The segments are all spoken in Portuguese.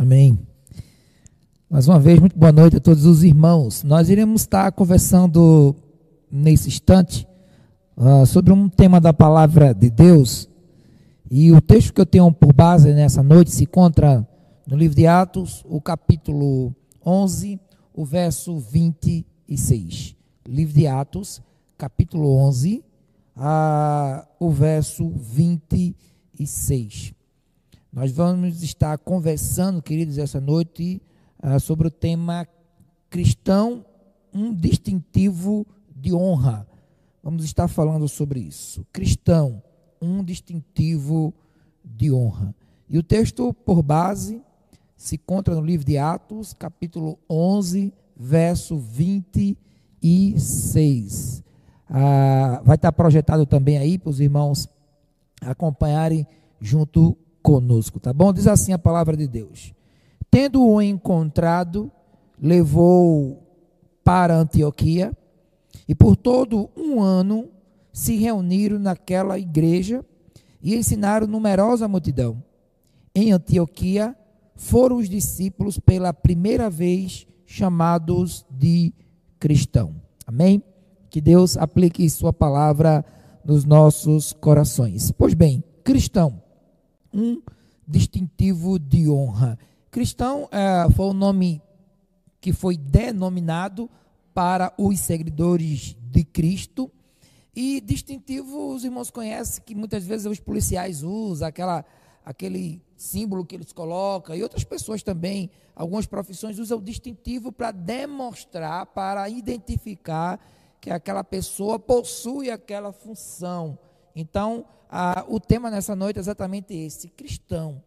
Amém. Mais uma vez, muito boa noite a todos os irmãos. Nós iremos estar conversando nesse instante uh, sobre um tema da palavra de Deus. E o texto que eu tenho por base nessa noite se encontra no livro de Atos, o capítulo 11, o verso 26. Livro de Atos, capítulo 11, uh, o verso 26. Nós vamos estar conversando, queridos, essa noite uh, sobre o tema cristão, um distintivo de honra. Vamos estar falando sobre isso. Cristão, um distintivo de honra. E o texto por base se encontra no livro de Atos, capítulo 11, verso 26. Ah, vai estar projetado também aí para os irmãos acompanharem junto conosco, tá bom? Diz assim a palavra de Deus. Tendo-o encontrado, levou para Antioquia e por todo um ano se reuniram naquela igreja e ensinaram numerosa multidão. Em Antioquia foram os discípulos pela primeira vez chamados de cristão. Amém? Que Deus aplique sua palavra nos nossos corações. Pois bem, cristão um distintivo de honra. Cristão é, foi o nome que foi denominado para os seguidores de Cristo. E distintivo, os irmãos conhecem que muitas vezes os policiais usam, aquela, aquele símbolo que eles colocam, e outras pessoas também, algumas profissões usam o distintivo para demonstrar, para identificar que aquela pessoa possui aquela função. Então, ah, o tema nessa noite é exatamente esse: cristão,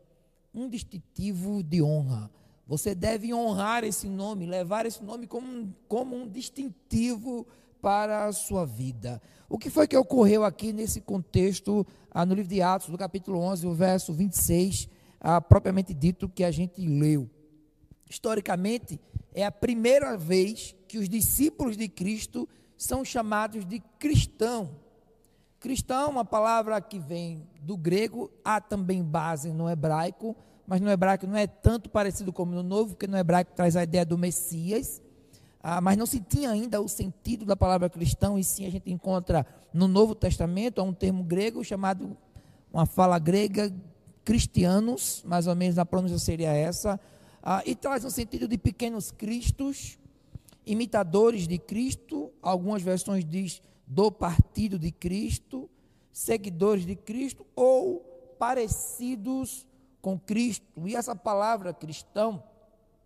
um distintivo de honra. Você deve honrar esse nome, levar esse nome como, como um distintivo para a sua vida. O que foi que ocorreu aqui nesse contexto, ah, no livro de Atos, do capítulo 11, o verso 26, ah, propriamente dito, que a gente leu? Historicamente, é a primeira vez que os discípulos de Cristo são chamados de cristão. Cristão, uma palavra que vem do grego, há também base no hebraico, mas no hebraico não é tanto parecido como no novo, porque no hebraico traz a ideia do Messias, ah, mas não se tinha ainda o sentido da palavra cristão, e sim a gente encontra no Novo Testamento, há um termo grego chamado, uma fala grega, cristianos, mais ou menos a pronúncia seria essa, ah, e traz um sentido de pequenos cristos, imitadores de Cristo, algumas versões diz do partido de Cristo, seguidores de Cristo ou parecidos com Cristo. E essa palavra cristão,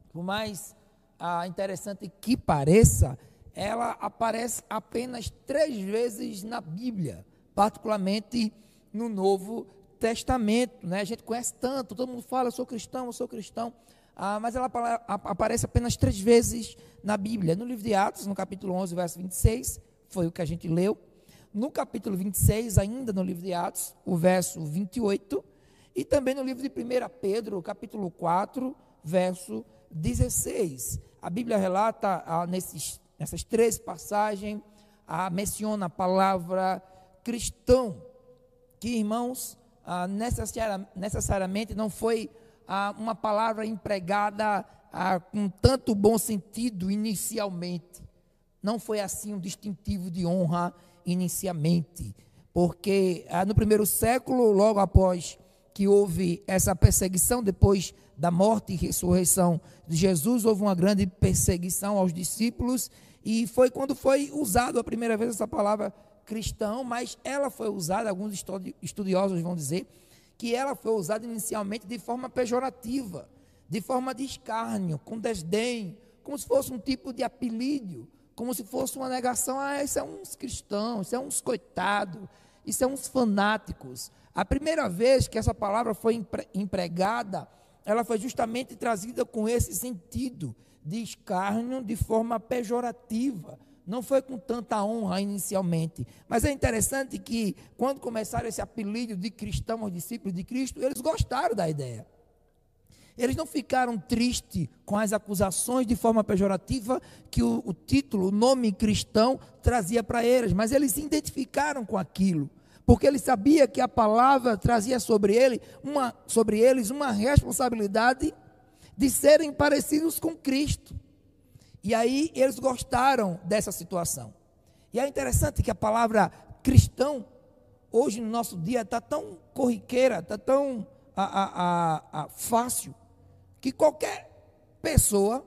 por mais ah, interessante que pareça, ela aparece apenas três vezes na Bíblia, particularmente no Novo Testamento. Né? A gente conhece tanto, todo mundo fala, eu sou cristão, eu sou cristão. Ah, mas ela aparece apenas três vezes na Bíblia. No livro de Atos, no capítulo 11, verso 26, foi o que a gente leu. No capítulo 26, ainda no livro de Atos, o verso 28, e também no livro de 1 Pedro, capítulo 4, verso 16. A Bíblia relata ah, nesses, nessas três passagens, ah, menciona a palavra cristão, que, irmãos, ah, necessariamente não foi ah, uma palavra empregada ah, com tanto bom sentido inicialmente não foi assim um distintivo de honra inicialmente, porque ah, no primeiro século, logo após que houve essa perseguição, depois da morte e ressurreição de Jesus, houve uma grande perseguição aos discípulos, e foi quando foi usado a primeira vez essa palavra cristão, mas ela foi usada, alguns estudiosos vão dizer, que ela foi usada inicialmente de forma pejorativa, de forma de escárnio, com desdém, como se fosse um tipo de apelídio, como se fosse uma negação, ah, isso é uns cristãos, isso é uns coitados, isso é uns fanáticos. A primeira vez que essa palavra foi empregada, ela foi justamente trazida com esse sentido de escárnio de forma pejorativa. Não foi com tanta honra inicialmente. Mas é interessante que, quando começaram esse apelido de cristão aos discípulos de Cristo, eles gostaram da ideia. Eles não ficaram tristes com as acusações de forma pejorativa que o, o título, o nome cristão trazia para eles, mas eles se identificaram com aquilo, porque eles sabiam que a palavra trazia sobre, ele uma, sobre eles uma responsabilidade de serem parecidos com Cristo. E aí eles gostaram dessa situação. E é interessante que a palavra cristão, hoje no nosso dia, está tão corriqueira, está tão a, a, a, fácil, que qualquer pessoa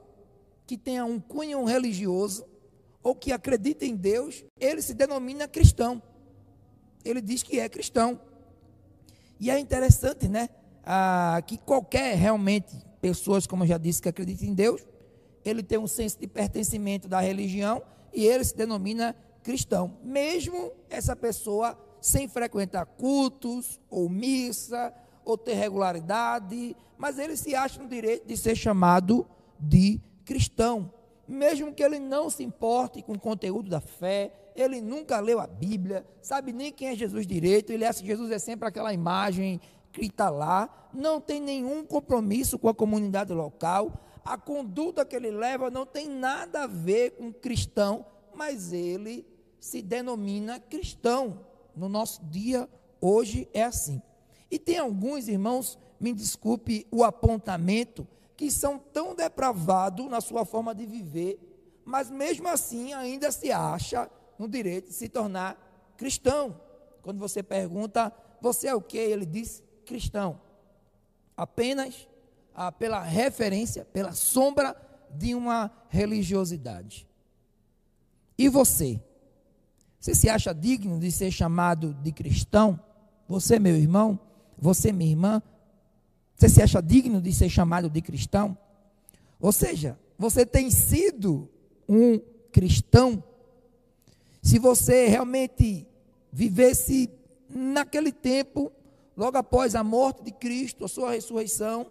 que tenha um cunho religioso ou que acredita em Deus, ele se denomina cristão. Ele diz que é cristão. E é interessante, né? Ah, que qualquer realmente pessoas, como eu já disse, que acreditam em Deus, ele tem um senso de pertencimento da religião e ele se denomina cristão, mesmo essa pessoa sem frequentar cultos ou missa ou ter regularidade, mas ele se acha no direito de ser chamado de cristão, mesmo que ele não se importe com o conteúdo da fé, ele nunca leu a Bíblia, sabe nem quem é Jesus direito, ele acha que Jesus é sempre aquela imagem que está lá, não tem nenhum compromisso com a comunidade local, a conduta que ele leva não tem nada a ver com cristão, mas ele se denomina cristão. No nosso dia, hoje, é assim. E tem alguns irmãos, me desculpe o apontamento, que são tão depravados na sua forma de viver, mas mesmo assim ainda se acha no direito de se tornar cristão. Quando você pergunta, você é o que? Ele diz cristão. Apenas ah, pela referência, pela sombra de uma religiosidade. E você? Você se acha digno de ser chamado de cristão? Você, meu irmão? Você, minha irmã? Você se acha digno de ser chamado de cristão? Ou seja, você tem sido um cristão? Se você realmente vivesse naquele tempo, logo após a morte de Cristo, a sua ressurreição,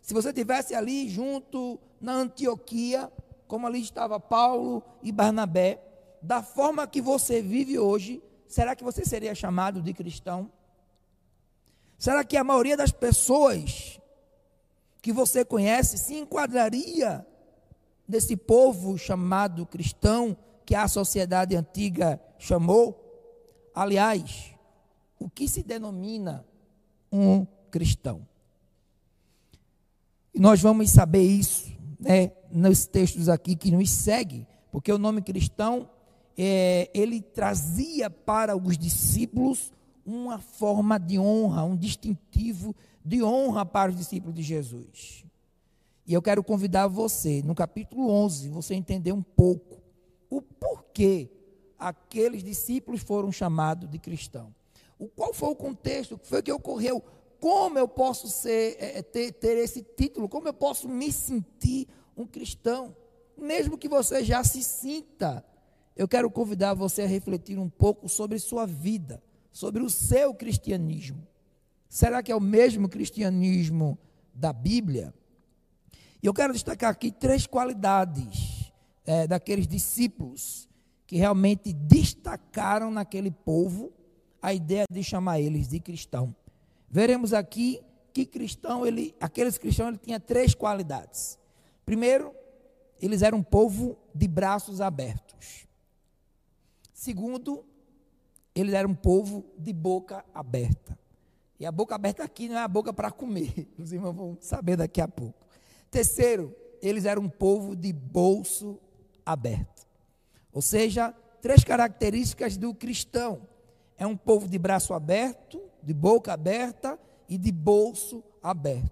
se você tivesse ali junto na Antioquia, como ali estava Paulo e Barnabé, da forma que você vive hoje, será que você seria chamado de cristão? Será que a maioria das pessoas que você conhece se enquadraria nesse povo chamado cristão que a sociedade antiga chamou? Aliás, o que se denomina um cristão? E nós vamos saber isso né, nos textos aqui que nos seguem, porque o nome cristão é, ele trazia para os discípulos uma forma de honra, um distintivo de honra para os discípulos de Jesus. E eu quero convidar você, no capítulo 11, você entender um pouco o porquê aqueles discípulos foram chamados de cristão. O qual foi o contexto, o que foi que ocorreu, como eu posso ser, é, é ter, ter esse título, como eu posso me sentir um cristão, mesmo que você já se sinta eu quero convidar você a refletir um pouco sobre sua vida, sobre o seu cristianismo. Será que é o mesmo cristianismo da Bíblia? E eu quero destacar aqui três qualidades é, daqueles discípulos que realmente destacaram naquele povo a ideia de chamar eles de cristão. Veremos aqui que cristão, ele, aqueles cristãos, ele tinha três qualidades. Primeiro, eles eram um povo de braços abertos. Segundo, eles eram um povo de boca aberta. E a boca aberta aqui não é a boca para comer. Os irmãos vão saber daqui a pouco. Terceiro, eles eram um povo de bolso aberto. Ou seja, três características do cristão: é um povo de braço aberto, de boca aberta e de bolso aberto.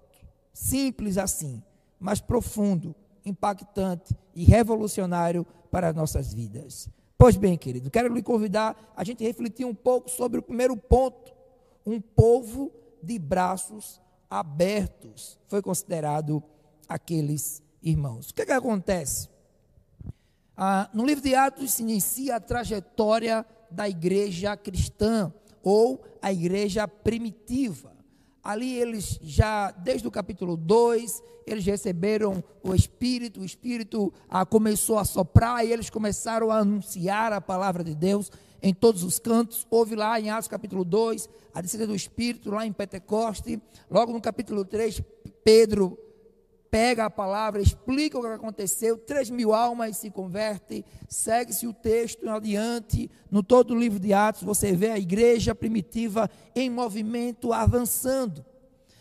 Simples assim, mas profundo, impactante e revolucionário para as nossas vidas. Pois bem, querido, quero lhe convidar a gente refletir um pouco sobre o primeiro ponto. Um povo de braços abertos foi considerado aqueles irmãos. O que, é que acontece? Ah, no livro de Atos se inicia a trajetória da igreja cristã ou a igreja primitiva. Ali eles já, desde o capítulo 2, eles receberam o Espírito, o Espírito ah, começou a soprar e eles começaram a anunciar a palavra de Deus em todos os cantos. Houve lá em Atos capítulo 2, a descida do Espírito lá em Pentecoste. Logo no capítulo 3, Pedro pega a palavra, explica o que aconteceu, três mil almas se convertem, segue-se o texto adiante, no todo o livro de Atos, você vê a igreja primitiva em movimento, avançando,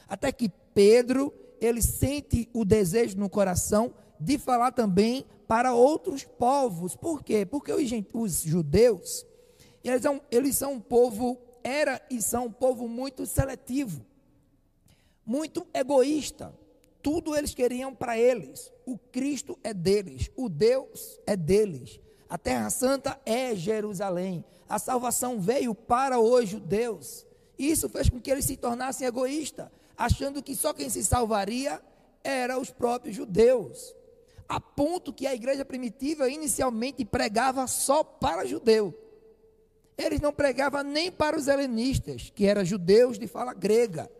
até que Pedro ele sente o desejo no coração de falar também para outros povos. Por quê? Porque os, os judeus, eles são, eles são um povo, era e são um povo muito seletivo, muito egoísta. Tudo eles queriam para eles. O Cristo é deles, o Deus é deles. A Terra Santa é Jerusalém. A salvação veio para os judeus. Isso fez com que eles se tornassem egoístas, achando que só quem se salvaria era os próprios judeus. A ponto que a igreja primitiva inicialmente pregava só para judeu. Eles não pregavam nem para os helenistas, que eram judeus de fala grega.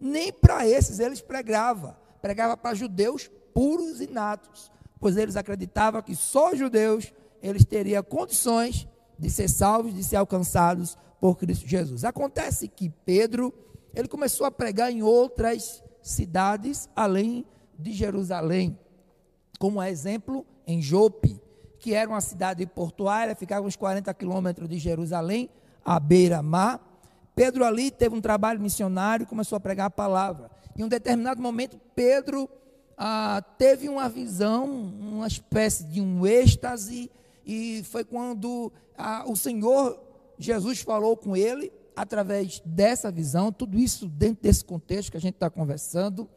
Nem para esses eles pregavam. Pregava para judeus puros e natos, pois eles acreditavam que só judeus eles teriam condições de ser salvos, de ser alcançados por Cristo Jesus. Acontece que Pedro, ele começou a pregar em outras cidades além de Jerusalém, como exemplo em Jope, que era uma cidade portuária, ficava uns 40 quilômetros de Jerusalém, à beira-mar. Pedro ali teve um trabalho missionário, começou a pregar a palavra. Em um determinado momento, Pedro ah, teve uma visão, uma espécie de um êxtase, e foi quando ah, o Senhor Jesus falou com ele, através dessa visão, tudo isso dentro desse contexto que a gente está conversando,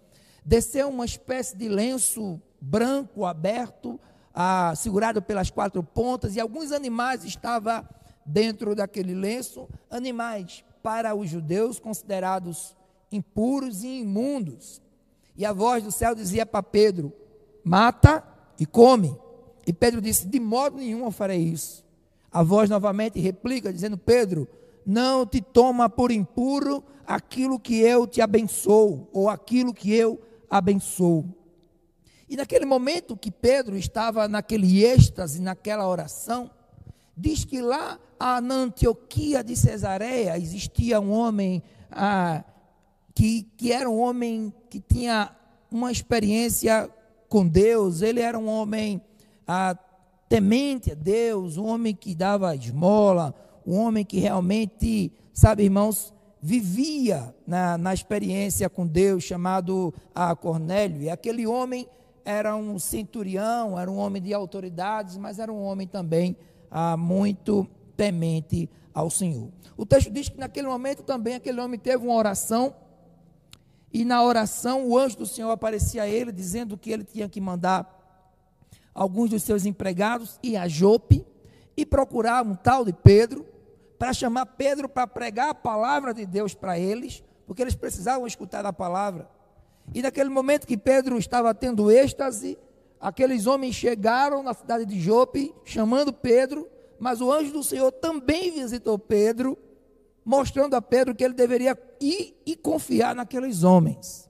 desceu uma espécie de lenço branco aberto, ah, segurado pelas quatro pontas, e alguns animais estavam dentro daquele lenço, animais para os judeus considerados impuros e imundos. E a voz do céu dizia para Pedro: mata e come. E Pedro disse: De modo nenhum eu farei isso. A voz novamente replica, dizendo: Pedro, não te toma por impuro aquilo que eu te abençoo, ou aquilo que eu abençoo. E naquele momento que Pedro estava naquele êxtase, naquela oração, diz que lá na Antioquia de Cesareia existia um homem ah, que, que era um homem que tinha uma experiência com Deus, ele era um homem ah, temente a Deus, um homem que dava esmola, um homem que realmente, sabe, irmãos, vivia na, na experiência com Deus, chamado ah, Cornélio. E aquele homem era um centurião, era um homem de autoridades, mas era um homem também ah, muito temente ao Senhor. O texto diz que naquele momento também aquele homem teve uma oração, e na oração o anjo do Senhor aparecia a ele, dizendo que ele tinha que mandar alguns dos seus empregados ir a Jope e procurar um tal de Pedro, para chamar Pedro para pregar a palavra de Deus para eles, porque eles precisavam escutar a palavra. E naquele momento que Pedro estava tendo êxtase, aqueles homens chegaram na cidade de Jope, chamando Pedro, mas o anjo do Senhor também visitou Pedro, mostrando a Pedro que ele deveria ir e confiar naqueles homens.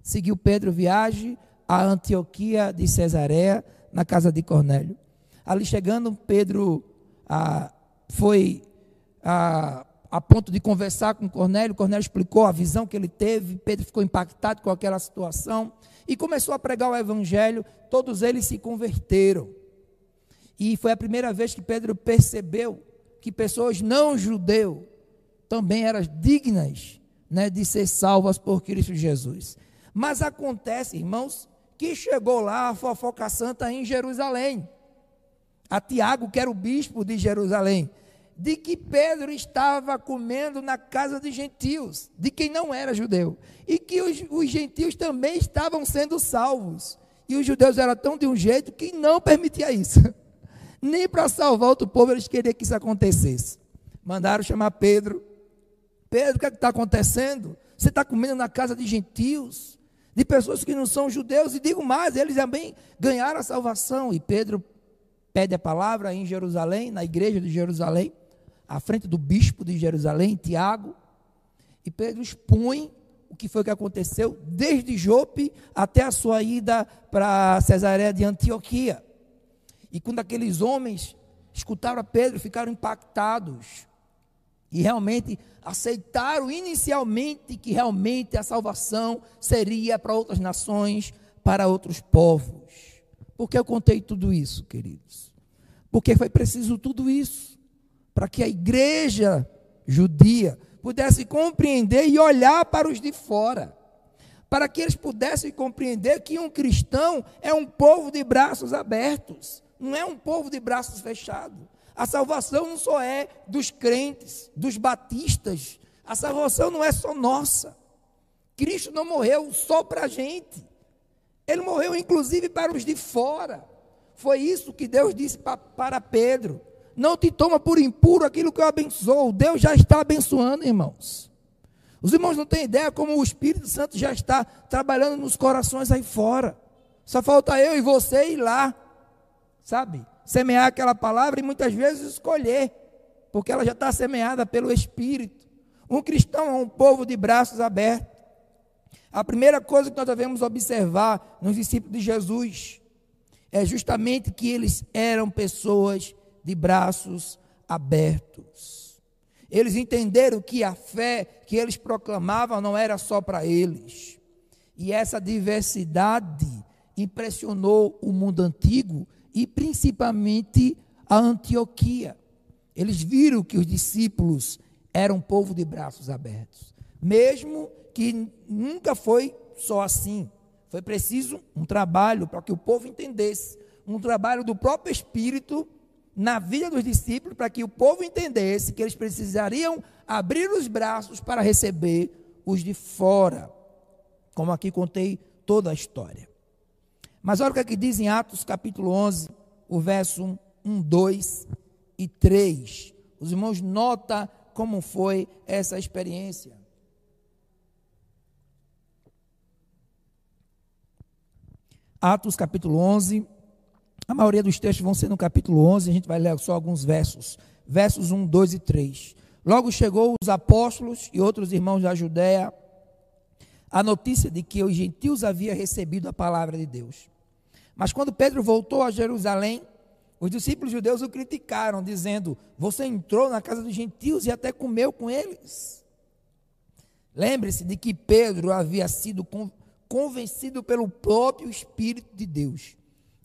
Seguiu Pedro viagem a Antioquia de Cesareia, na casa de Cornélio. Ali chegando, Pedro ah, foi ah, a ponto de conversar com Cornélio. Cornélio explicou a visão que ele teve. Pedro ficou impactado com aquela situação e começou a pregar o evangelho. Todos eles se converteram. E foi a primeira vez que Pedro percebeu que pessoas não judeus também eram dignas né, de ser salvas por Cristo Jesus. Mas acontece, irmãos, que chegou lá a fofoca santa em Jerusalém. A Tiago, que era o bispo de Jerusalém, de que Pedro estava comendo na casa de gentios, de quem não era judeu, e que os, os gentios também estavam sendo salvos. E os judeus eram tão de um jeito que não permitia isso. Nem para salvar outro povo eles queriam que isso acontecesse. Mandaram chamar Pedro. Pedro, o que é está acontecendo? Você está comendo na casa de gentios de pessoas que não são judeus, e digo mais, eles também ganharam a salvação. E Pedro pede a palavra em Jerusalém, na igreja de Jerusalém, à frente do bispo de Jerusalém, Tiago, e Pedro expõe o que foi que aconteceu desde Jope até a sua ida para Cesareia de Antioquia. E quando aqueles homens escutaram a Pedro, ficaram impactados. E realmente aceitaram inicialmente que realmente a salvação seria para outras nações, para outros povos. Por que eu contei tudo isso, queridos? Porque foi preciso tudo isso para que a igreja judia pudesse compreender e olhar para os de fora, para que eles pudessem compreender que um cristão é um povo de braços abertos, não é um povo de braços fechados. A salvação não só é dos crentes, dos batistas, a salvação não é só nossa. Cristo não morreu só para a gente, ele morreu inclusive para os de fora. Foi isso que Deus disse para Pedro. Não te toma por impuro aquilo que eu abençoo. Deus já está abençoando, irmãos. Os irmãos não têm ideia como o Espírito Santo já está trabalhando nos corações aí fora. Só falta eu e você ir lá, sabe? Semear aquela palavra e muitas vezes escolher, porque ela já está semeada pelo Espírito. Um cristão é um povo de braços abertos. A primeira coisa que nós devemos observar nos discípulos de Jesus é justamente que eles eram pessoas de braços abertos. Eles entenderam que a fé que eles proclamavam não era só para eles. E essa diversidade impressionou o mundo antigo e principalmente a Antioquia. Eles viram que os discípulos eram um povo de braços abertos, mesmo que nunca foi só assim. Foi preciso um trabalho para que o povo entendesse, um trabalho do próprio Espírito na vida dos discípulos para que o povo entendesse que eles precisariam abrir os braços para receber os de fora. Como aqui contei toda a história. Mas olha o que, é que diz em Atos capítulo 11, o verso 1, 2 e 3. Os irmãos nota como foi essa experiência. Atos capítulo 11, a maioria dos textos vão ser no capítulo 11, a gente vai ler só alguns versos. Versos 1, 2 e 3. Logo chegou os apóstolos e outros irmãos da Judéia a notícia de que os gentios haviam recebido a palavra de Deus. Mas quando Pedro voltou a Jerusalém, os discípulos judeus o criticaram, dizendo: Você entrou na casa dos gentios e até comeu com eles. Lembre-se de que Pedro havia sido convencido pelo próprio Espírito de Deus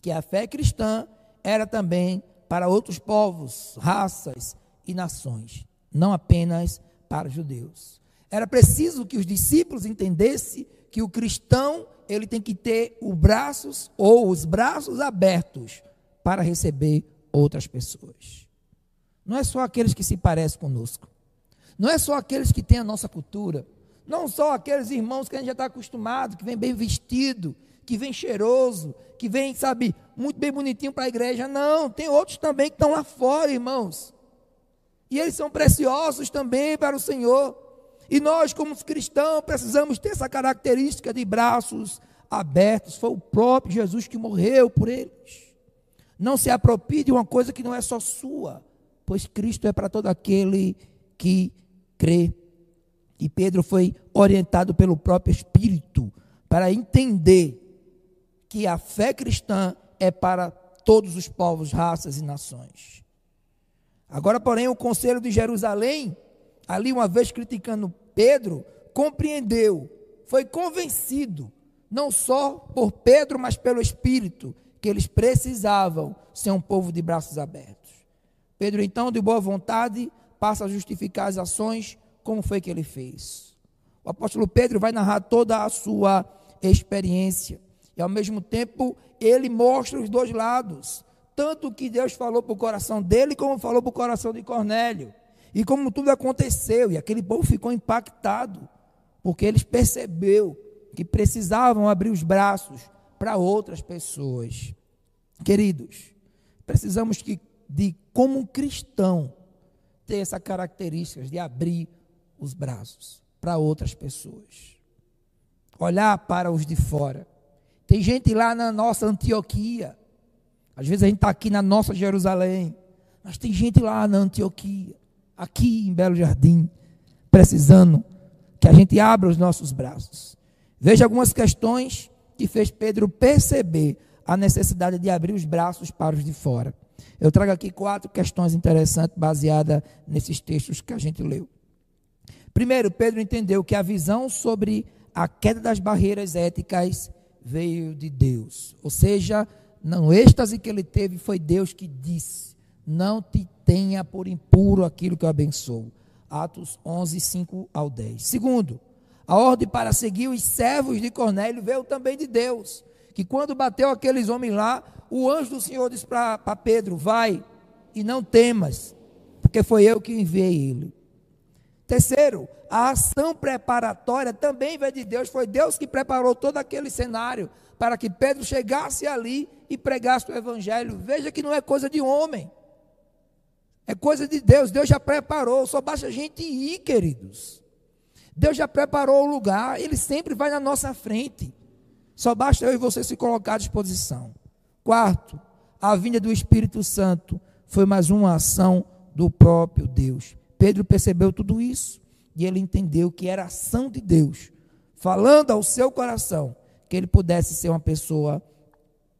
que a fé cristã era também para outros povos, raças e nações, não apenas para os judeus. Era preciso que os discípulos entendessem que o cristão ele tem que ter os braços ou os braços abertos para receber outras pessoas. Não é só aqueles que se parecem conosco. Não é só aqueles que têm a nossa cultura. Não só aqueles irmãos que a gente já está acostumado, que vem bem vestido, que vem cheiroso, que vem, sabe, muito bem bonitinho para a igreja. Não, tem outros também que estão lá fora, irmãos. E eles são preciosos também para o Senhor. E nós, como cristãos, precisamos ter essa característica de braços abertos. Foi o próprio Jesus que morreu por eles. Não se aproprie de uma coisa que não é só sua, pois Cristo é para todo aquele que crê. E Pedro foi orientado pelo próprio Espírito para entender que a fé cristã é para todos os povos, raças e nações. Agora, porém, o conselho de Jerusalém, ali uma vez criticando Pedro, compreendeu, foi convencido, não só por Pedro, mas pelo Espírito, que eles precisavam ser um povo de braços abertos. Pedro, então, de boa vontade, passa a justificar as ações, como foi que ele fez. O apóstolo Pedro vai narrar toda a sua experiência. E ao mesmo tempo, ele mostra os dois lados. Tanto que Deus falou para o coração dele, como falou para o coração de Cornélio. E como tudo aconteceu. E aquele povo ficou impactado. Porque eles percebeu que precisavam abrir os braços para outras pessoas. Queridos, precisamos que, de, como cristão, ter essa característica de abrir os braços para outras pessoas. Olhar para os de fora tem gente lá na nossa Antioquia. Às vezes a gente está aqui na nossa Jerusalém. Mas tem gente lá na Antioquia, aqui em Belo Jardim, precisando que a gente abra os nossos braços. Veja algumas questões que fez Pedro perceber a necessidade de abrir os braços para os de fora. Eu trago aqui quatro questões interessantes baseadas nesses textos que a gente leu. Primeiro, Pedro entendeu que a visão sobre a queda das barreiras éticas veio de Deus. Ou seja, no êxtase que ele teve, foi Deus que disse: Não te tenha por impuro aquilo que eu abençoo. Atos 11, 5 ao 10. Segundo, A ordem para seguir os servos de Cornélio veio também de Deus. Que quando bateu aqueles homens lá, o anjo do Senhor disse para Pedro: Vai e não temas, porque foi eu que enviei ele. Terceiro, a ação preparatória também veio de Deus. Foi Deus que preparou todo aquele cenário para que Pedro chegasse ali e pregasse o Evangelho. Veja que não é coisa de homem, é coisa de Deus. Deus já preparou, só basta a gente ir, queridos. Deus já preparou o lugar, Ele sempre vai na nossa frente. Só basta eu e você se colocar à disposição. Quarto, a vinda do Espírito Santo foi mais uma ação do próprio Deus. Pedro percebeu tudo isso e ele entendeu que era ação de Deus, falando ao seu coração que ele pudesse ser uma pessoa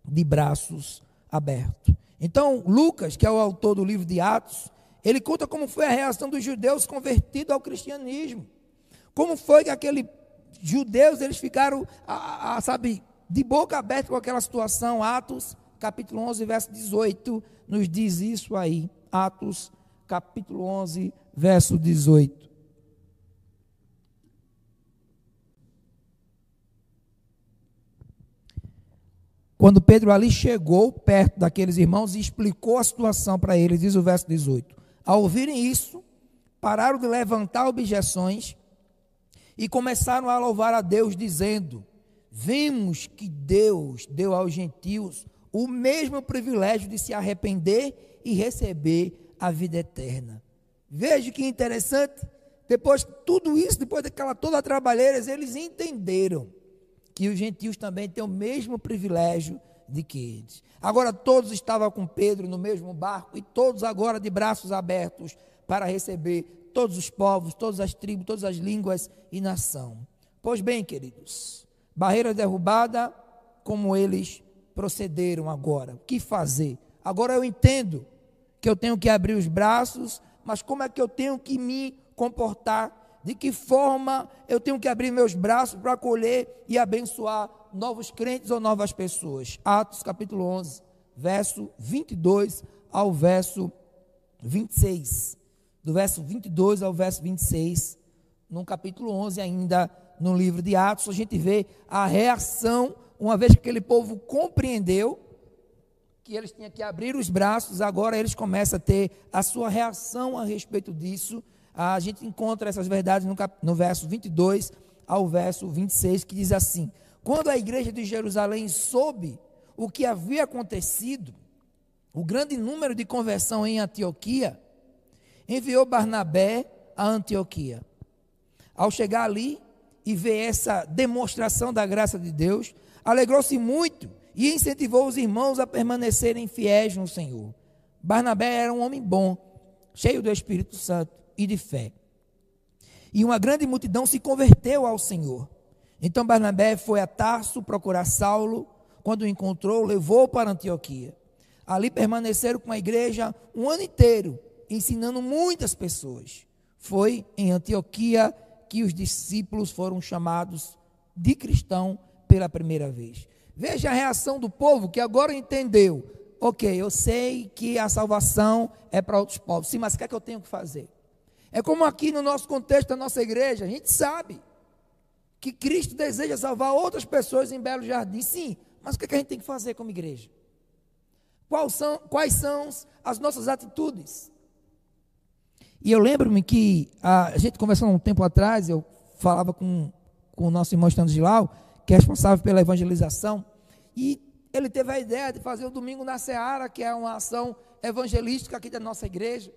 de braços abertos. Então, Lucas, que é o autor do livro de Atos, ele conta como foi a reação dos judeus convertidos ao cristianismo. Como foi que aqueles judeus eles ficaram, a, a, sabe, de boca aberta com aquela situação. Atos, capítulo 11, verso 18, nos diz isso aí. Atos, capítulo 11, verso 18. Quando Pedro ali chegou perto daqueles irmãos e explicou a situação para eles, diz o verso 18: Ao ouvirem isso, pararam de levantar objeções e começaram a louvar a Deus, dizendo: Vimos que Deus deu aos gentios o mesmo privilégio de se arrepender e receber a vida eterna. Veja que interessante. Depois de tudo isso, depois daquela toda trabalheira, eles entenderam que os gentios também têm o mesmo privilégio de que eles. Agora todos estavam com Pedro no mesmo barco e todos agora de braços abertos para receber todos os povos, todas as tribos, todas as línguas e nação. Pois bem, queridos, barreira derrubada, como eles procederam agora? O que fazer? Agora eu entendo que eu tenho que abrir os braços, mas como é que eu tenho que me comportar? De que forma eu tenho que abrir meus braços para acolher e abençoar novos crentes ou novas pessoas? Atos capítulo 11, verso 22 ao verso 26. Do verso 22 ao verso 26, no capítulo 11 ainda, no livro de Atos, a gente vê a reação, uma vez que aquele povo compreendeu que eles tinham que abrir os braços, agora eles começam a ter a sua reação a respeito disso. A gente encontra essas verdades no, cap, no verso 22 ao verso 26, que diz assim: Quando a igreja de Jerusalém soube o que havia acontecido, o grande número de conversão em Antioquia, enviou Barnabé a Antioquia. Ao chegar ali e ver essa demonstração da graça de Deus, alegrou-se muito e incentivou os irmãos a permanecerem fiéis no Senhor. Barnabé era um homem bom, cheio do Espírito Santo e de fé. E uma grande multidão se converteu ao Senhor. Então Barnabé foi a Tarso procurar Saulo. Quando o encontrou, levou para Antioquia. Ali permaneceram com a igreja um ano inteiro, ensinando muitas pessoas. Foi em Antioquia que os discípulos foram chamados de cristão pela primeira vez. Veja a reação do povo que agora entendeu. Ok, eu sei que a salvação é para outros povos. Sim, mas o que é que eu tenho que fazer? É como aqui no nosso contexto da nossa igreja, a gente sabe que Cristo deseja salvar outras pessoas em Belo Jardim. Sim, mas o que, é que a gente tem que fazer como igreja? Quais são, quais são as nossas atitudes? E eu lembro-me que a, gente conversando um tempo atrás, eu falava com, com o nosso irmão Stanislaw, que é responsável pela evangelização, e ele teve a ideia de fazer o Domingo na Seara, que é uma ação evangelística aqui da nossa igreja.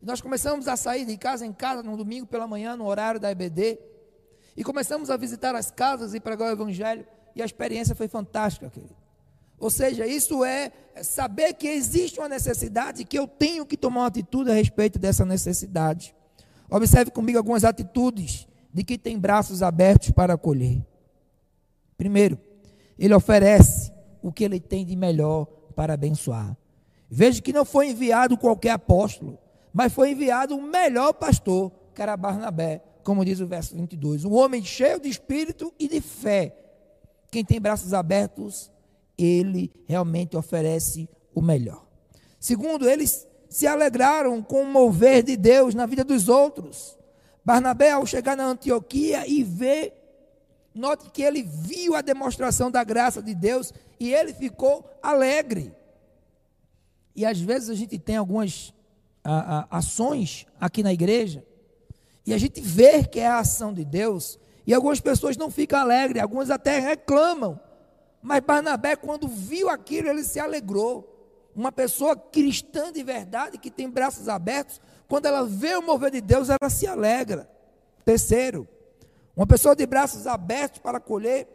Nós começamos a sair de casa em casa no domingo pela manhã, no horário da EBD, e começamos a visitar as casas e pregar o evangelho, e a experiência foi fantástica, querido. Ou seja, isso é saber que existe uma necessidade e que eu tenho que tomar uma atitude a respeito dessa necessidade. Observe comigo algumas atitudes de que tem braços abertos para acolher. Primeiro, ele oferece o que ele tem de melhor para abençoar. Veja que não foi enviado qualquer apóstolo, mas foi enviado o melhor pastor, que era Barnabé, como diz o verso 22. Um homem cheio de espírito e de fé. Quem tem braços abertos, ele realmente oferece o melhor. Segundo, eles se alegraram com o mover de Deus na vida dos outros. Barnabé, ao chegar na Antioquia e ver, note que ele viu a demonstração da graça de Deus e ele ficou alegre. E às vezes a gente tem algumas a, a, ações aqui na igreja e a gente vê que é a ação de Deus e algumas pessoas não ficam alegres, algumas até reclamam. Mas Barnabé, quando viu aquilo, ele se alegrou. Uma pessoa cristã de verdade, que tem braços abertos, quando ela vê o mover de Deus, ela se alegra. Terceiro, uma pessoa de braços abertos para acolher,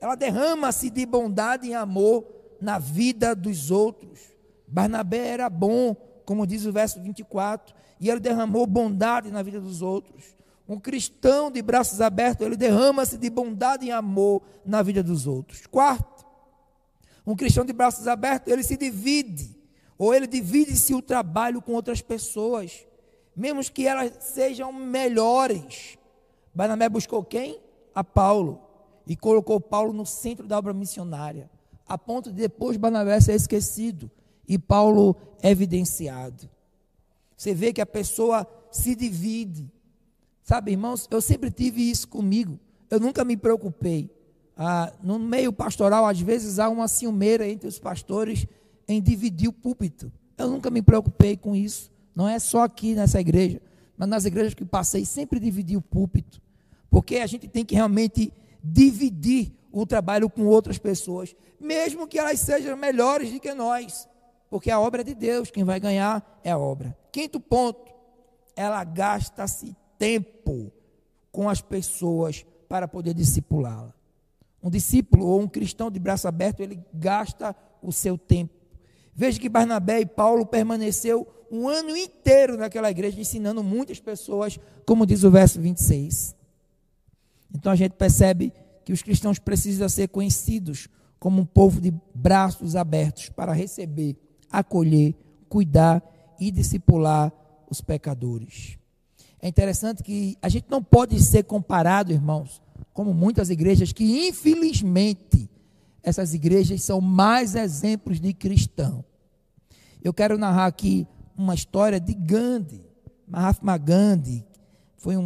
ela derrama-se de bondade e amor na vida dos outros. Barnabé era bom, como diz o verso 24, e ele derramou bondade na vida dos outros. Um cristão de braços abertos, ele derrama-se de bondade e amor na vida dos outros. Quarto, um cristão de braços abertos, ele se divide, ou ele divide-se o trabalho com outras pessoas mesmo que elas sejam melhores. Barnabé buscou quem? A Paulo. E colocou Paulo no centro da obra missionária. A ponto de depois Barnabé ser esquecido e Paulo evidenciado. Você vê que a pessoa se divide. Sabe, irmãos, eu sempre tive isso comigo. Eu nunca me preocupei. Ah, no meio pastoral, às vezes há uma ciumeira entre os pastores em dividir o púlpito. Eu nunca me preocupei com isso. Não é só aqui nessa igreja, mas nas igrejas que passei, sempre dividi o púlpito. Porque a gente tem que realmente dividir o trabalho com outras pessoas, mesmo que elas sejam melhores do que nós. Porque a obra é de Deus, quem vai ganhar é a obra. Quinto ponto, ela gasta-se tempo com as pessoas para poder discipulá-la. Um discípulo ou um cristão de braço aberto, ele gasta o seu tempo. Veja que Barnabé e Paulo permaneceu um ano inteiro naquela igreja ensinando muitas pessoas, como diz o verso 26. Então a gente percebe que os cristãos precisam ser conhecidos como um povo de braços abertos para receber, acolher, cuidar e discipular os pecadores. É interessante que a gente não pode ser comparado, irmãos, como muitas igrejas que infelizmente essas igrejas são mais exemplos de cristão. Eu quero narrar aqui uma história de Gandhi. Mahatma Gandhi foi um,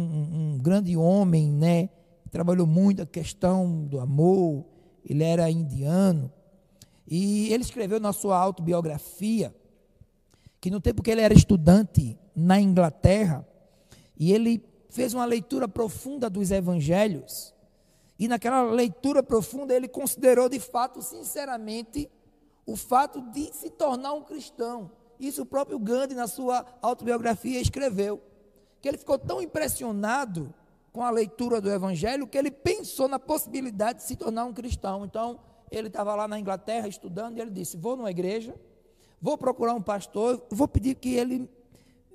um grande homem, né? Trabalhou muito a questão do amor. Ele era indiano. E ele escreveu na sua autobiografia que no tempo que ele era estudante na Inglaterra, e ele fez uma leitura profunda dos evangelhos, e naquela leitura profunda ele considerou de fato, sinceramente, o fato de se tornar um cristão. Isso o próprio Gandhi, na sua autobiografia, escreveu. Que ele ficou tão impressionado com a leitura do Evangelho que ele pensou na possibilidade de se tornar um cristão. Então, ele estava lá na Inglaterra estudando e ele disse: Vou numa igreja, vou procurar um pastor, vou pedir que ele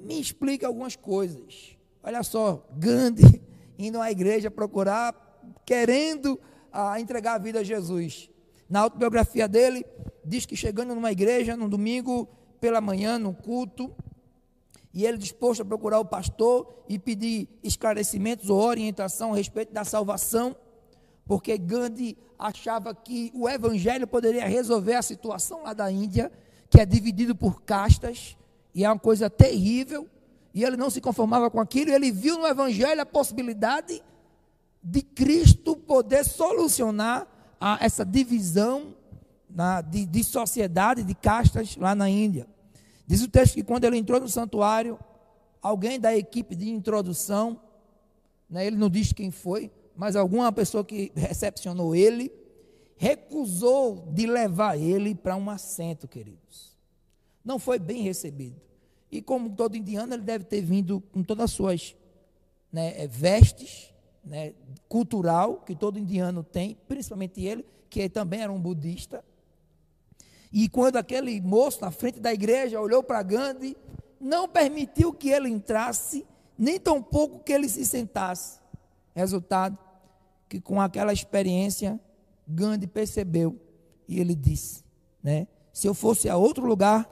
me explique algumas coisas. Olha só, Gandhi indo à igreja procurar, querendo ah, entregar a vida a Jesus. Na autobiografia dele, diz que chegando numa igreja, num domingo, pela manhã no culto, e ele disposto a procurar o pastor e pedir esclarecimentos ou orientação a respeito da salvação, porque Gandhi achava que o evangelho poderia resolver a situação lá da Índia, que é dividido por castas, e é uma coisa terrível, e ele não se conformava com aquilo, ele viu no evangelho a possibilidade de Cristo poder solucionar a, essa divisão na, de, de sociedade, de castas lá na Índia. Diz o texto que quando ele entrou no santuário, alguém da equipe de introdução, né, ele não diz quem foi, mas alguma pessoa que recepcionou ele, recusou de levar ele para um assento, queridos. Não foi bem recebido. E como todo indiano, ele deve ter vindo com todas as suas né, vestes né, cultural que todo indiano tem, principalmente ele, que também era um budista. E quando aquele moço na frente da igreja olhou para Gandhi, não permitiu que ele entrasse, nem tampouco que ele se sentasse. Resultado, que com aquela experiência, Gandhi percebeu e ele disse, né, se eu fosse a outro lugar,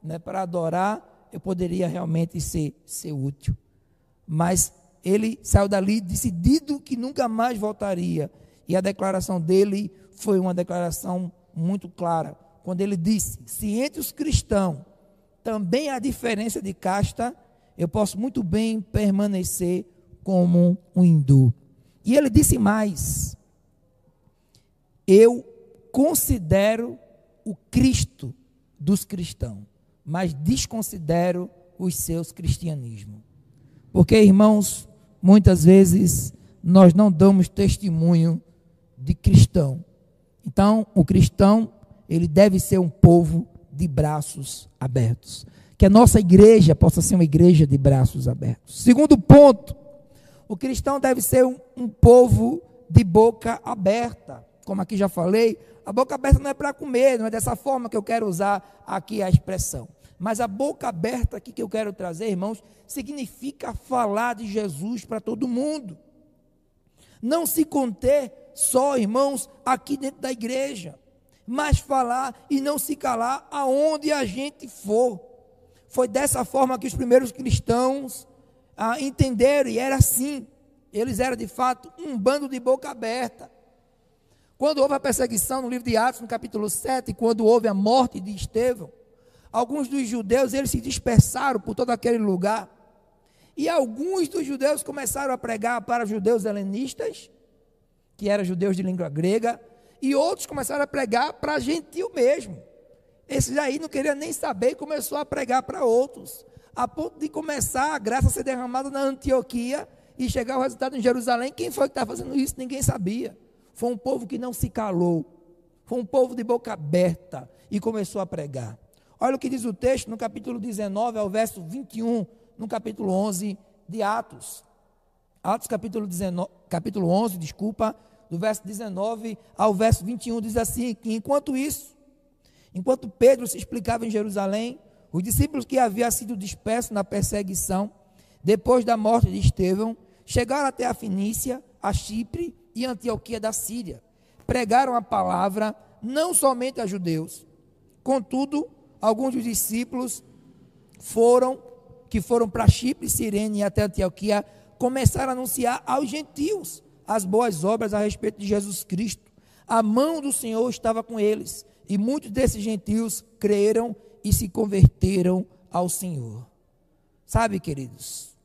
né, para adorar, eu poderia realmente ser, ser útil. Mas ele saiu dali decidido que nunca mais voltaria. E a declaração dele foi uma declaração muito clara quando ele disse: se entre os cristãos também há diferença de casta, eu posso muito bem permanecer como um hindu. E ele disse mais: Eu considero o Cristo dos cristãos, mas desconsidero os seus cristianismos. Porque, irmãos, muitas vezes nós não damos testemunho de cristão. Então, o cristão, ele deve ser um povo de braços abertos. Que a nossa igreja possa ser uma igreja de braços abertos. Segundo ponto, o cristão deve ser um, um povo de boca aberta. Como aqui já falei, a boca aberta não é para comer, não é dessa forma que eu quero usar aqui a expressão. Mas a boca aberta aqui que eu quero trazer, irmãos, significa falar de Jesus para todo mundo. Não se conter só, irmãos, aqui dentro da igreja, mas falar e não se calar aonde a gente for. Foi dessa forma que os primeiros cristãos ah, entenderam, e era assim. Eles eram de fato um bando de boca aberta. Quando houve a perseguição no livro de Atos, no capítulo 7, quando houve a morte de Estevão, alguns dos judeus eles se dispersaram por todo aquele lugar. E alguns dos judeus começaram a pregar para judeus helenistas, que eram judeus de língua grega, e outros começaram a pregar para gentil mesmo. Esses aí não queriam nem saber e começou a pregar para outros, a ponto de começar a graça a ser derramada na Antioquia e chegar o resultado em Jerusalém. Quem foi que está fazendo isso? Ninguém sabia. Foi um povo que não se calou, foi um povo de boca aberta e começou a pregar. Olha o que diz o texto no capítulo 19 ao verso 21, no capítulo 11 de Atos. Atos capítulo, 19, capítulo 11, desculpa, do verso 19 ao verso 21, diz assim: que enquanto isso, enquanto Pedro se explicava em Jerusalém, os discípulos que haviam sido dispersos na perseguição, depois da morte de Estevão, chegaram até a Finícia, a Chipre e Antioquia da Síria. Pregaram a palavra não somente a judeus, contudo, alguns dos discípulos foram, que foram para Chipre, Sirene e até Antioquia, começaram a anunciar aos gentios as boas obras a respeito de Jesus Cristo. A mão do Senhor estava com eles, e muitos desses gentios creram e se converteram ao Senhor. Sabe, queridos,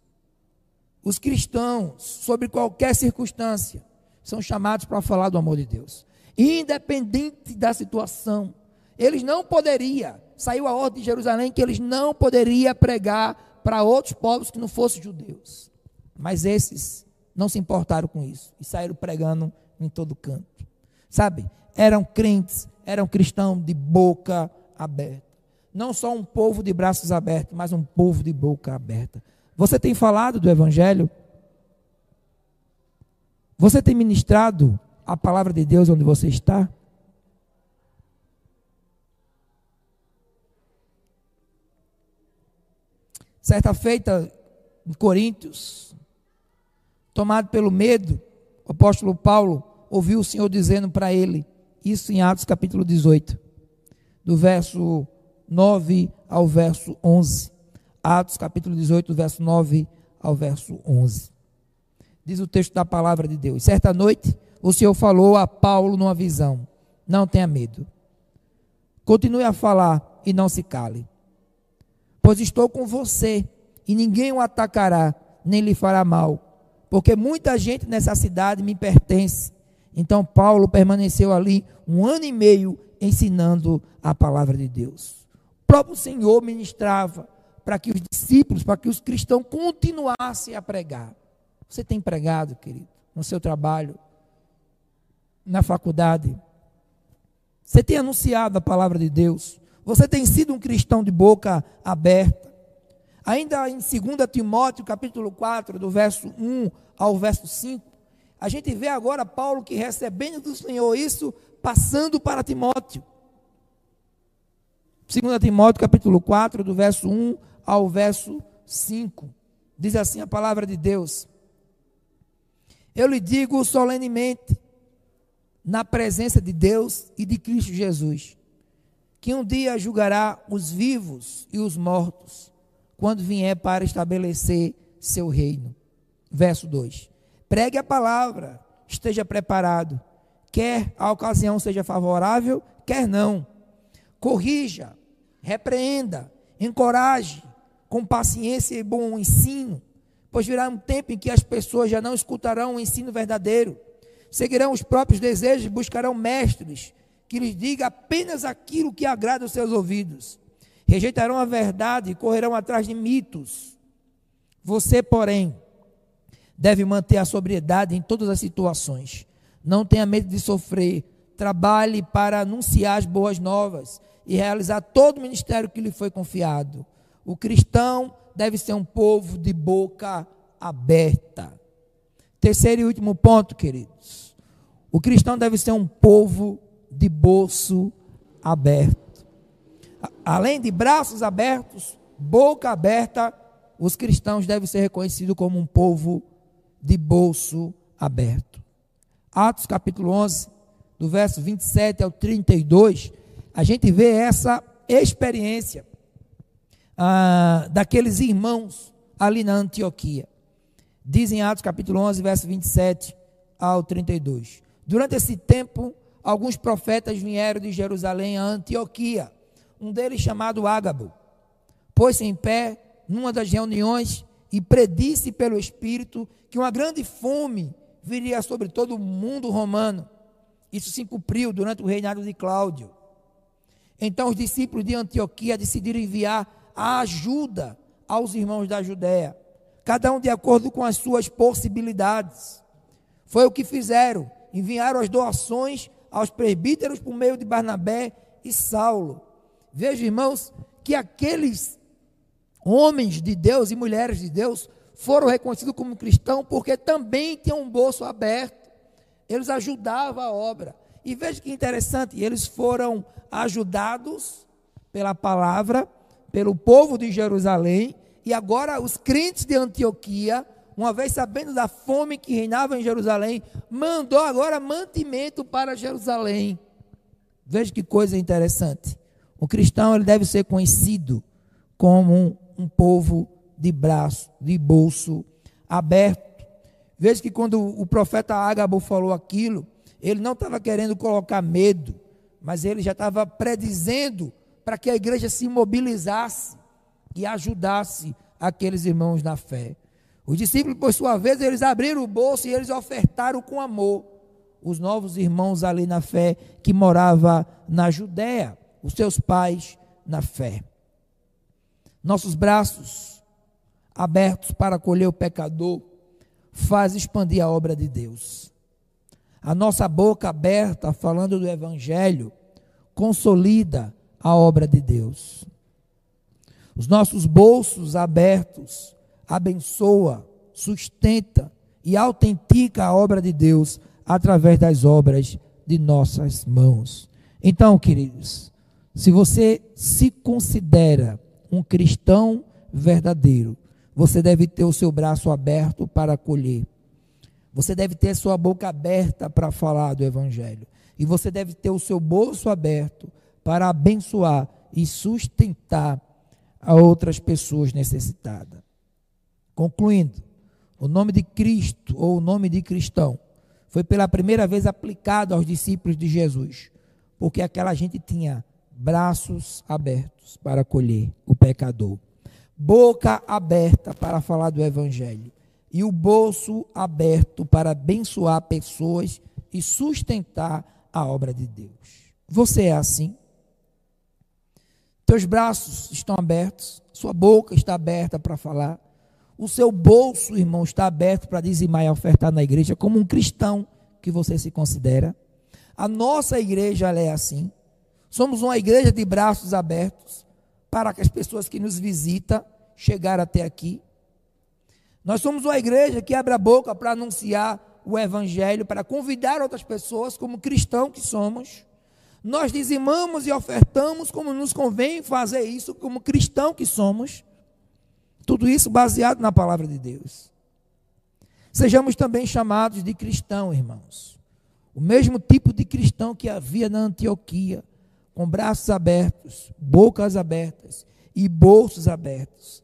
os cristãos, sobre qualquer circunstância, são chamados para falar do amor de Deus, independente da situação. Eles não poderiam saiu a ordem de Jerusalém que eles não poderiam pregar para outros povos que não fossem judeus. Mas esses não se importaram com isso e saíram pregando em todo canto. Sabe? Eram crentes, eram cristãos de boca aberta. Não só um povo de braços abertos, mas um povo de boca aberta. Você tem falado do Evangelho? Você tem ministrado a palavra de Deus onde você está? Certa feita, em Coríntios, tomado pelo medo, o apóstolo Paulo ouviu o Senhor dizendo para ele, isso em Atos capítulo 18, do verso 9 ao verso 11. Atos capítulo 18, do verso 9 ao verso 11. Diz o texto da palavra de Deus: Certa noite, o Senhor falou a Paulo numa visão: Não tenha medo. Continue a falar e não se cale pois estou com você, e ninguém o atacará, nem lhe fará mal, porque muita gente nessa cidade me pertence. Então Paulo permaneceu ali um ano e meio ensinando a palavra de Deus. Próprio Senhor ministrava para que os discípulos, para que os cristãos continuassem a pregar. Você tem pregado, querido, no seu trabalho, na faculdade. Você tem anunciado a palavra de Deus. Você tem sido um cristão de boca aberta. Ainda em 2 Timóteo, capítulo 4, do verso 1 ao verso 5, a gente vê agora Paulo que recebendo do Senhor isso, passando para Timóteo. 2 Timóteo, capítulo 4, do verso 1 ao verso 5. Diz assim a palavra de Deus: Eu lhe digo solenemente, na presença de Deus e de Cristo Jesus, que um dia julgará os vivos e os mortos, quando vier para estabelecer seu reino. Verso 2: Pregue a palavra, esteja preparado, quer a ocasião seja favorável, quer não. Corrija, repreenda, encoraje, com paciência e bom ensino. pois virá um tempo em que as pessoas já não escutarão o ensino verdadeiro, seguirão os próprios desejos, buscarão mestres que lhes diga apenas aquilo que agrada aos seus ouvidos. Rejeitarão a verdade e correrão atrás de mitos. Você, porém, deve manter a sobriedade em todas as situações. Não tenha medo de sofrer. Trabalhe para anunciar as boas novas e realizar todo o ministério que lhe foi confiado. O cristão deve ser um povo de boca aberta. Terceiro e último ponto, queridos. O cristão deve ser um povo de bolso aberto. Além de braços abertos, boca aberta, os cristãos devem ser reconhecidos como um povo de bolso aberto. Atos capítulo 11, do verso 27 ao 32, a gente vê essa experiência ah, daqueles irmãos ali na Antioquia. Dizem Atos capítulo 11, verso 27 ao 32. Durante esse tempo, alguns profetas vieram de Jerusalém a Antioquia, um deles chamado Ágabo. Pôs-se em pé numa das reuniões e predisse pelo Espírito que uma grande fome viria sobre todo o mundo romano. Isso se cumpriu durante o reinado de Cláudio. Então os discípulos de Antioquia decidiram enviar a ajuda aos irmãos da Judéia, cada um de acordo com as suas possibilidades. Foi o que fizeram, enviaram as doações aos presbíteros por meio de Barnabé e Saulo. Veja, irmãos, que aqueles homens de Deus e mulheres de Deus foram reconhecidos como cristãos porque também tinham um bolso aberto. Eles ajudavam a obra. E veja que interessante, eles foram ajudados pela palavra, pelo povo de Jerusalém, e agora os crentes de Antioquia uma vez sabendo da fome que reinava em Jerusalém, mandou agora mantimento para Jerusalém. Veja que coisa interessante. O cristão ele deve ser conhecido como um, um povo de braço, de bolso aberto. Veja que quando o profeta Ágabo falou aquilo, ele não estava querendo colocar medo, mas ele já estava predizendo para que a igreja se mobilizasse e ajudasse aqueles irmãos na fé. Os discípulos, por sua vez, eles abriram o bolso e eles ofertaram com amor os novos irmãos ali na fé que morava na Judéia, os seus pais na fé. Nossos braços abertos para acolher o pecador faz expandir a obra de Deus. A nossa boca aberta falando do evangelho consolida a obra de Deus. Os nossos bolsos abertos abençoa, sustenta e autentica a obra de Deus através das obras de nossas mãos. Então, queridos, se você se considera um cristão verdadeiro, você deve ter o seu braço aberto para acolher. Você deve ter sua boca aberta para falar do Evangelho. E você deve ter o seu bolso aberto para abençoar e sustentar a outras pessoas necessitadas. Concluindo, o nome de Cristo ou o nome de cristão foi pela primeira vez aplicado aos discípulos de Jesus, porque aquela gente tinha braços abertos para acolher o pecador, boca aberta para falar do evangelho e o bolso aberto para abençoar pessoas e sustentar a obra de Deus. Você é assim? Teus braços estão abertos, sua boca está aberta para falar o seu bolso, irmão, está aberto para dizimar e ofertar na igreja, como um cristão que você se considera. A nossa igreja é assim. Somos uma igreja de braços abertos para que as pessoas que nos visitam chegar até aqui. Nós somos uma igreja que abre a boca para anunciar o evangelho, para convidar outras pessoas, como cristão que somos. Nós dizimamos e ofertamos como nos convém fazer isso, como cristão que somos. Tudo isso baseado na palavra de Deus. Sejamos também chamados de cristão, irmãos. O mesmo tipo de cristão que havia na Antioquia, com braços abertos, bocas abertas e bolsos abertos.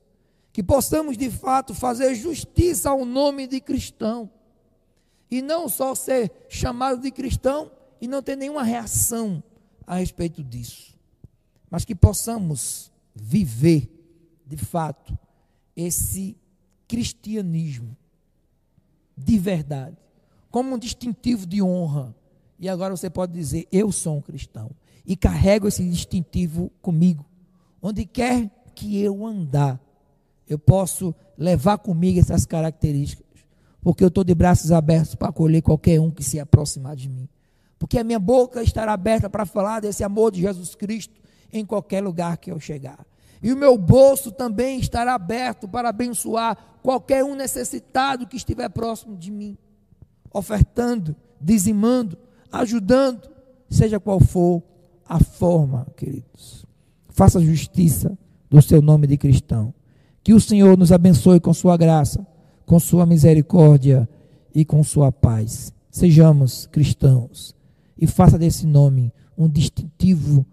Que possamos de fato fazer justiça ao nome de cristão. E não só ser chamado de cristão e não ter nenhuma reação a respeito disso. Mas que possamos viver, de fato, esse cristianismo de verdade, como um distintivo de honra. E agora você pode dizer: Eu sou um cristão. E carrego esse distintivo comigo. Onde quer que eu andar, eu posso levar comigo essas características. Porque eu estou de braços abertos para acolher qualquer um que se aproximar de mim. Porque a minha boca estará aberta para falar desse amor de Jesus Cristo em qualquer lugar que eu chegar. E o meu bolso também estará aberto para abençoar qualquer um necessitado que estiver próximo de mim, ofertando, dizimando, ajudando, seja qual for a forma, queridos. Faça justiça do seu nome de cristão. Que o Senhor nos abençoe com sua graça, com sua misericórdia e com sua paz. Sejamos cristãos e faça desse nome um distintivo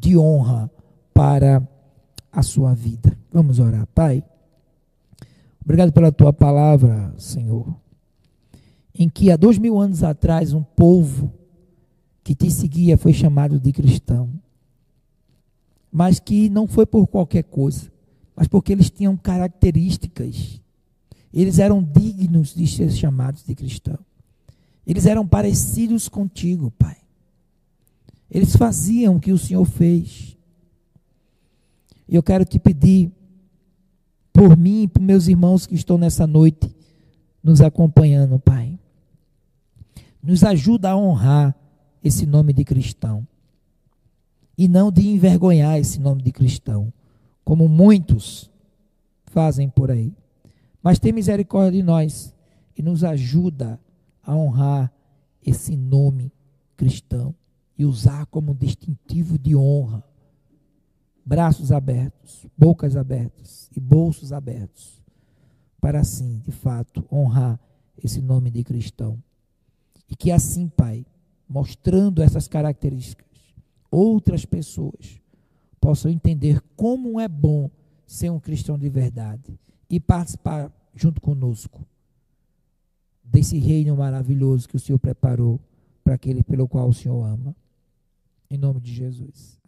de honra para a sua vida. Vamos orar, Pai. Obrigado pela tua palavra, Senhor. Em que há dois mil anos atrás um povo que te seguia foi chamado de cristão. Mas que não foi por qualquer coisa, mas porque eles tinham características. Eles eram dignos de ser chamados de cristão. Eles eram parecidos contigo, Pai. Eles faziam o que o Senhor fez. E eu quero te pedir, por mim e por meus irmãos que estão nessa noite nos acompanhando, Pai. Nos ajuda a honrar esse nome de cristão. E não de envergonhar esse nome de cristão, como muitos fazem por aí. Mas tem misericórdia de nós e nos ajuda a honrar esse nome cristão e usar como distintivo de honra braços abertos, bocas abertas e bolsos abertos, para assim, de fato, honrar esse nome de cristão. E que assim, Pai, mostrando essas características, outras pessoas possam entender como é bom ser um cristão de verdade e participar junto conosco desse reino maravilhoso que o Senhor preparou para aquele pelo qual o Senhor ama. Em nome de Jesus.